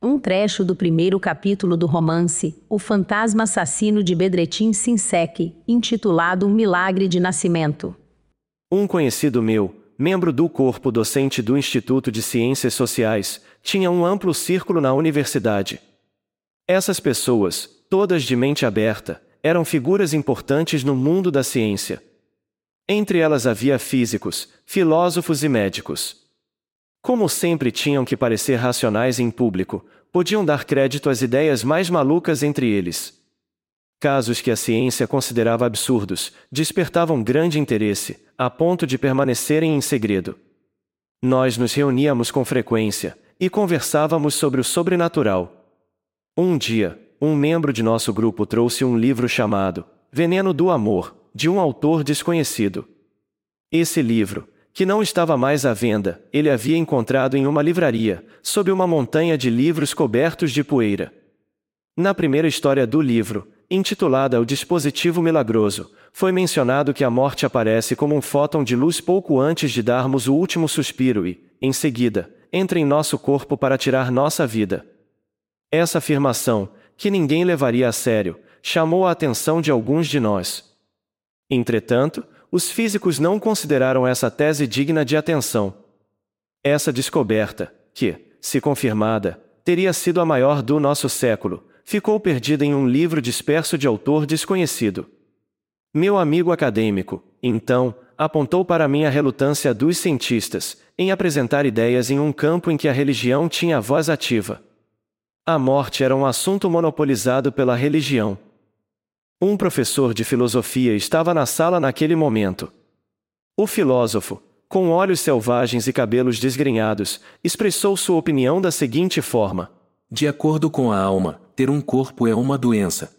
Um trecho do primeiro capítulo do romance O Fantasma Assassino de Bedretin Sinsec, intitulado Um Milagre de Nascimento. Um conhecido meu, membro do corpo docente do Instituto de Ciências Sociais, tinha um amplo círculo na universidade. Essas pessoas, todas de mente aberta, eram figuras importantes no mundo da ciência. Entre elas havia físicos, filósofos e médicos. Como sempre tinham que parecer racionais em público, podiam dar crédito às ideias mais malucas entre eles. Casos que a ciência considerava absurdos despertavam grande interesse, a ponto de permanecerem em segredo. Nós nos reuníamos com frequência e conversávamos sobre o sobrenatural. Um dia, um membro de nosso grupo trouxe um livro chamado Veneno do Amor, de um autor desconhecido. Esse livro, que não estava mais à venda, ele havia encontrado em uma livraria, sob uma montanha de livros cobertos de poeira. Na primeira história do livro, intitulada O Dispositivo Milagroso, foi mencionado que a morte aparece como um fóton de luz pouco antes de darmos o último suspiro e, em seguida, entra em nosso corpo para tirar nossa vida. Essa afirmação, que ninguém levaria a sério, chamou a atenção de alguns de nós. Entretanto, os físicos não consideraram essa tese digna de atenção. Essa descoberta, que, se confirmada, teria sido a maior do nosso século, ficou perdida em um livro disperso de autor desconhecido. Meu amigo acadêmico, então, apontou para mim a relutância dos cientistas em apresentar ideias em um campo em que a religião tinha voz ativa. A morte era um assunto monopolizado pela religião. Um professor de filosofia estava na sala naquele momento. O filósofo, com olhos selvagens e cabelos desgrenhados, expressou sua opinião da seguinte forma: De acordo com a alma, ter um corpo é uma doença.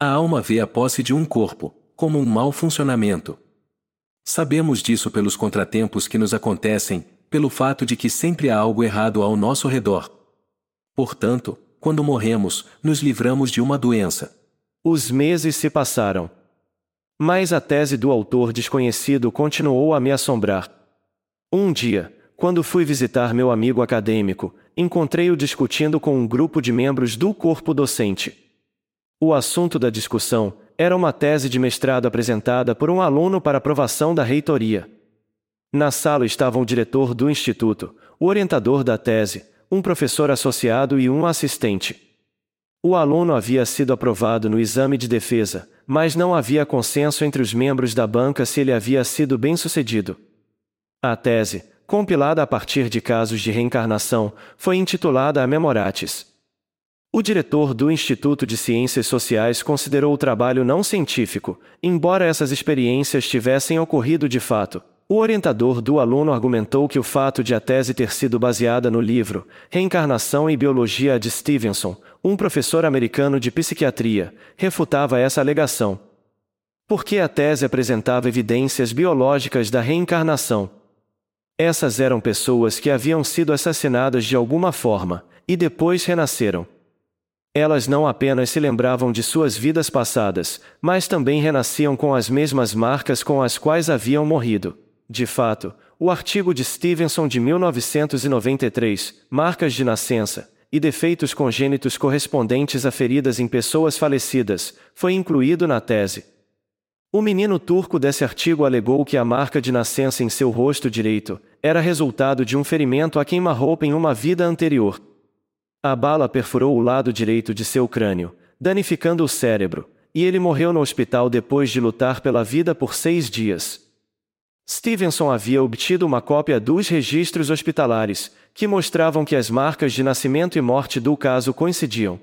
A alma vê a posse de um corpo como um mau funcionamento. Sabemos disso pelos contratempos que nos acontecem, pelo fato de que sempre há algo errado ao nosso redor. Portanto, quando morremos, nos livramos de uma doença. Os meses se passaram. Mas a tese do autor desconhecido continuou a me assombrar. Um dia, quando fui visitar meu amigo acadêmico, encontrei-o discutindo com um grupo de membros do corpo docente. O assunto da discussão era uma tese de mestrado apresentada por um aluno para aprovação da reitoria. Na sala estavam o diretor do instituto, o orientador da tese, um professor associado e um assistente. O aluno havia sido aprovado no exame de defesa, mas não havia consenso entre os membros da banca se ele havia sido bem-sucedido. A tese, compilada a partir de casos de reencarnação, foi intitulada a Memoratis. O diretor do Instituto de Ciências Sociais considerou o trabalho não científico, embora essas experiências tivessem ocorrido de fato. O orientador do aluno argumentou que o fato de a tese ter sido baseada no livro Reencarnação e Biologia de Stevenson, um professor americano de psiquiatria, refutava essa alegação. Porque a tese apresentava evidências biológicas da reencarnação. Essas eram pessoas que haviam sido assassinadas de alguma forma, e depois renasceram. Elas não apenas se lembravam de suas vidas passadas, mas também renasciam com as mesmas marcas com as quais haviam morrido. De fato, o artigo de Stevenson de 1993, Marcas de Nascença, e defeitos congênitos correspondentes a feridas em pessoas falecidas, foi incluído na tese. O menino turco desse artigo alegou que a marca de nascença em seu rosto direito era resultado de um ferimento a queima-roupa em uma vida anterior. A bala perfurou o lado direito de seu crânio, danificando o cérebro, e ele morreu no hospital depois de lutar pela vida por seis dias. Stevenson havia obtido uma cópia dos registros hospitalares, que mostravam que as marcas de nascimento e morte do caso coincidiam.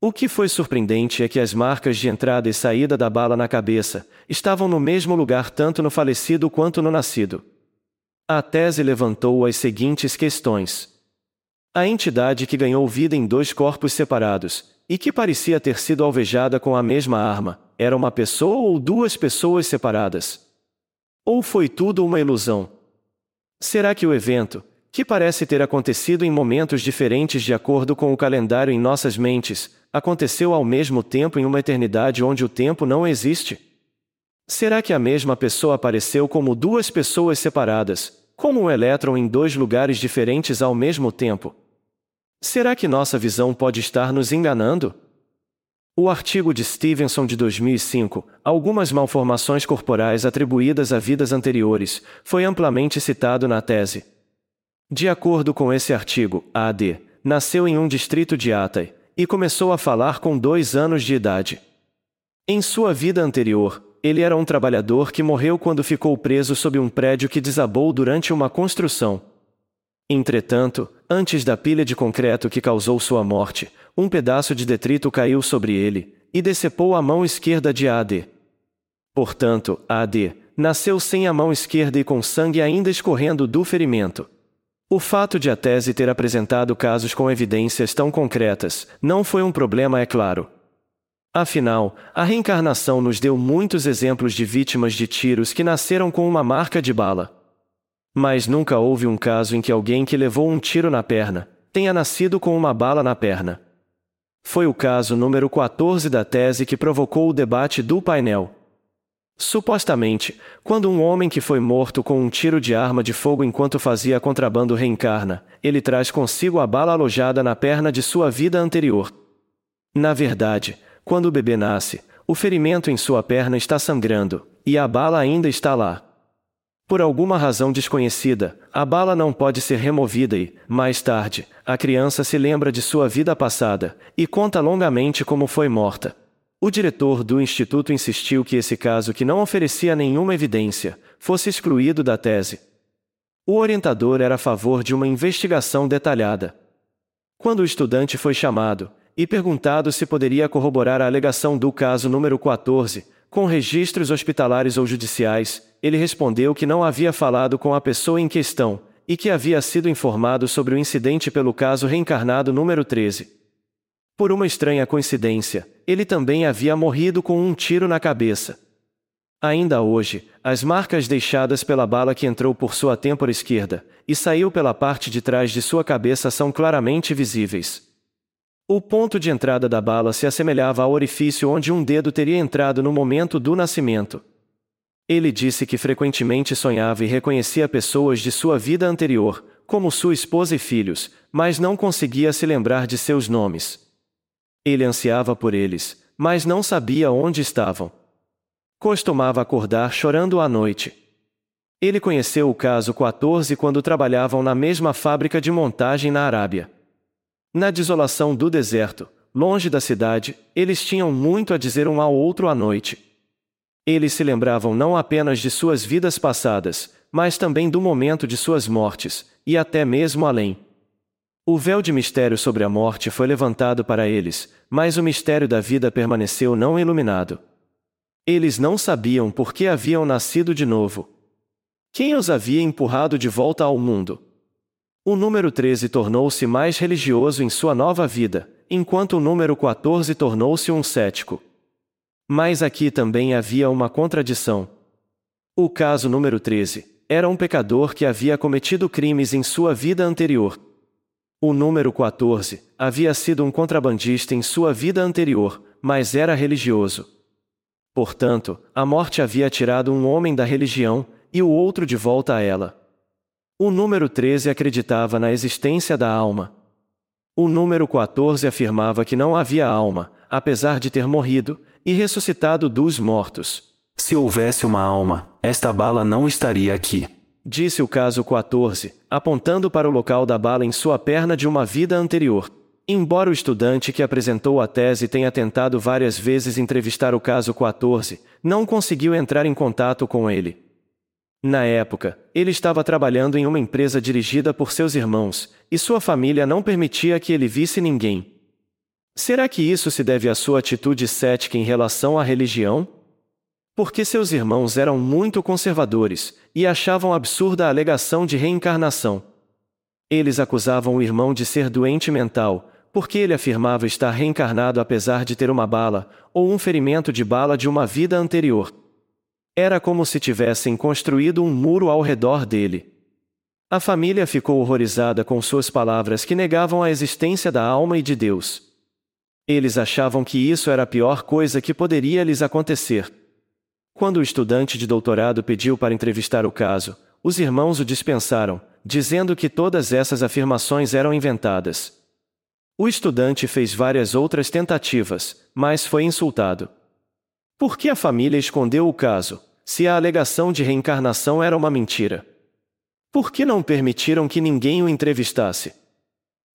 O que foi surpreendente é que as marcas de entrada e saída da bala na cabeça estavam no mesmo lugar tanto no falecido quanto no nascido. A tese levantou as seguintes questões. A entidade que ganhou vida em dois corpos separados, e que parecia ter sido alvejada com a mesma arma, era uma pessoa ou duas pessoas separadas? Ou foi tudo uma ilusão? Será que o evento, que parece ter acontecido em momentos diferentes de acordo com o calendário em nossas mentes, aconteceu ao mesmo tempo em uma eternidade onde o tempo não existe? Será que a mesma pessoa apareceu como duas pessoas separadas, como um elétron em dois lugares diferentes ao mesmo tempo? Será que nossa visão pode estar nos enganando? O artigo de Stevenson de 2005, Algumas malformações corporais atribuídas a vidas anteriores, foi amplamente citado na tese. De acordo com esse artigo, A.D. nasceu em um distrito de Atay e começou a falar com dois anos de idade. Em sua vida anterior, ele era um trabalhador que morreu quando ficou preso sob um prédio que desabou durante uma construção. Entretanto, antes da pilha de concreto que causou sua morte, um pedaço de detrito caiu sobre ele e decepou a mão esquerda de AD. Portanto, AD nasceu sem a mão esquerda e com sangue ainda escorrendo do ferimento. O fato de a tese ter apresentado casos com evidências tão concretas não foi um problema, é claro. Afinal, a reencarnação nos deu muitos exemplos de vítimas de tiros que nasceram com uma marca de bala. Mas nunca houve um caso em que alguém que levou um tiro na perna tenha nascido com uma bala na perna. Foi o caso número 14 da tese que provocou o debate do painel. Supostamente, quando um homem que foi morto com um tiro de arma de fogo enquanto fazia contrabando reencarna, ele traz consigo a bala alojada na perna de sua vida anterior. Na verdade, quando o bebê nasce, o ferimento em sua perna está sangrando, e a bala ainda está lá. Por alguma razão desconhecida, a bala não pode ser removida e, mais tarde, a criança se lembra de sua vida passada e conta longamente como foi morta. O diretor do instituto insistiu que esse caso, que não oferecia nenhuma evidência, fosse excluído da tese. O orientador era a favor de uma investigação detalhada. Quando o estudante foi chamado, e perguntado se poderia corroborar a alegação do caso número 14, com registros hospitalares ou judiciais, ele respondeu que não havia falado com a pessoa em questão e que havia sido informado sobre o incidente pelo caso reencarnado número 13. Por uma estranha coincidência, ele também havia morrido com um tiro na cabeça. Ainda hoje, as marcas deixadas pela bala que entrou por sua têmpora esquerda e saiu pela parte de trás de sua cabeça são claramente visíveis. O ponto de entrada da bala se assemelhava ao orifício onde um dedo teria entrado no momento do nascimento. Ele disse que frequentemente sonhava e reconhecia pessoas de sua vida anterior, como sua esposa e filhos, mas não conseguia se lembrar de seus nomes. Ele ansiava por eles, mas não sabia onde estavam. Costumava acordar chorando à noite. Ele conheceu o caso 14 quando trabalhavam na mesma fábrica de montagem na Arábia. Na desolação do deserto, longe da cidade, eles tinham muito a dizer um ao outro à noite. Eles se lembravam não apenas de suas vidas passadas, mas também do momento de suas mortes, e até mesmo além. O véu de mistério sobre a morte foi levantado para eles, mas o mistério da vida permaneceu não iluminado. Eles não sabiam por que haviam nascido de novo. Quem os havia empurrado de volta ao mundo? O número 13 tornou-se mais religioso em sua nova vida, enquanto o número 14 tornou-se um cético. Mas aqui também havia uma contradição. O caso número 13 era um pecador que havia cometido crimes em sua vida anterior. O número 14 havia sido um contrabandista em sua vida anterior, mas era religioso. Portanto, a morte havia tirado um homem da religião e o outro de volta a ela. O número 13 acreditava na existência da alma. O número 14 afirmava que não havia alma, apesar de ter morrido e ressuscitado dos mortos. Se houvesse uma alma, esta bala não estaria aqui. Disse o caso 14, apontando para o local da bala em sua perna de uma vida anterior. Embora o estudante que apresentou a tese tenha tentado várias vezes entrevistar o caso 14, não conseguiu entrar em contato com ele. Na época, ele estava trabalhando em uma empresa dirigida por seus irmãos, e sua família não permitia que ele visse ninguém. Será que isso se deve à sua atitude cética em relação à religião? Porque seus irmãos eram muito conservadores e achavam absurda a alegação de reencarnação. Eles acusavam o irmão de ser doente mental, porque ele afirmava estar reencarnado apesar de ter uma bala ou um ferimento de bala de uma vida anterior. Era como se tivessem construído um muro ao redor dele. A família ficou horrorizada com suas palavras que negavam a existência da alma e de Deus. Eles achavam que isso era a pior coisa que poderia lhes acontecer. Quando o estudante de doutorado pediu para entrevistar o caso, os irmãos o dispensaram, dizendo que todas essas afirmações eram inventadas. O estudante fez várias outras tentativas, mas foi insultado. Por que a família escondeu o caso, se a alegação de reencarnação era uma mentira? Por que não permitiram que ninguém o entrevistasse?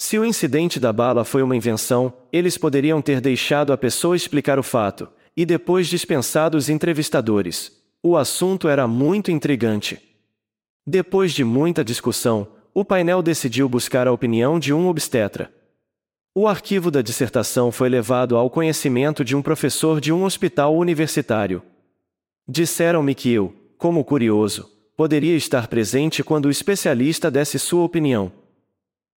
Se o incidente da bala foi uma invenção, eles poderiam ter deixado a pessoa explicar o fato, e depois dispensado os entrevistadores. O assunto era muito intrigante. Depois de muita discussão, o painel decidiu buscar a opinião de um obstetra. O arquivo da dissertação foi levado ao conhecimento de um professor de um hospital universitário. Disseram-me que eu, como curioso, poderia estar presente quando o especialista desse sua opinião.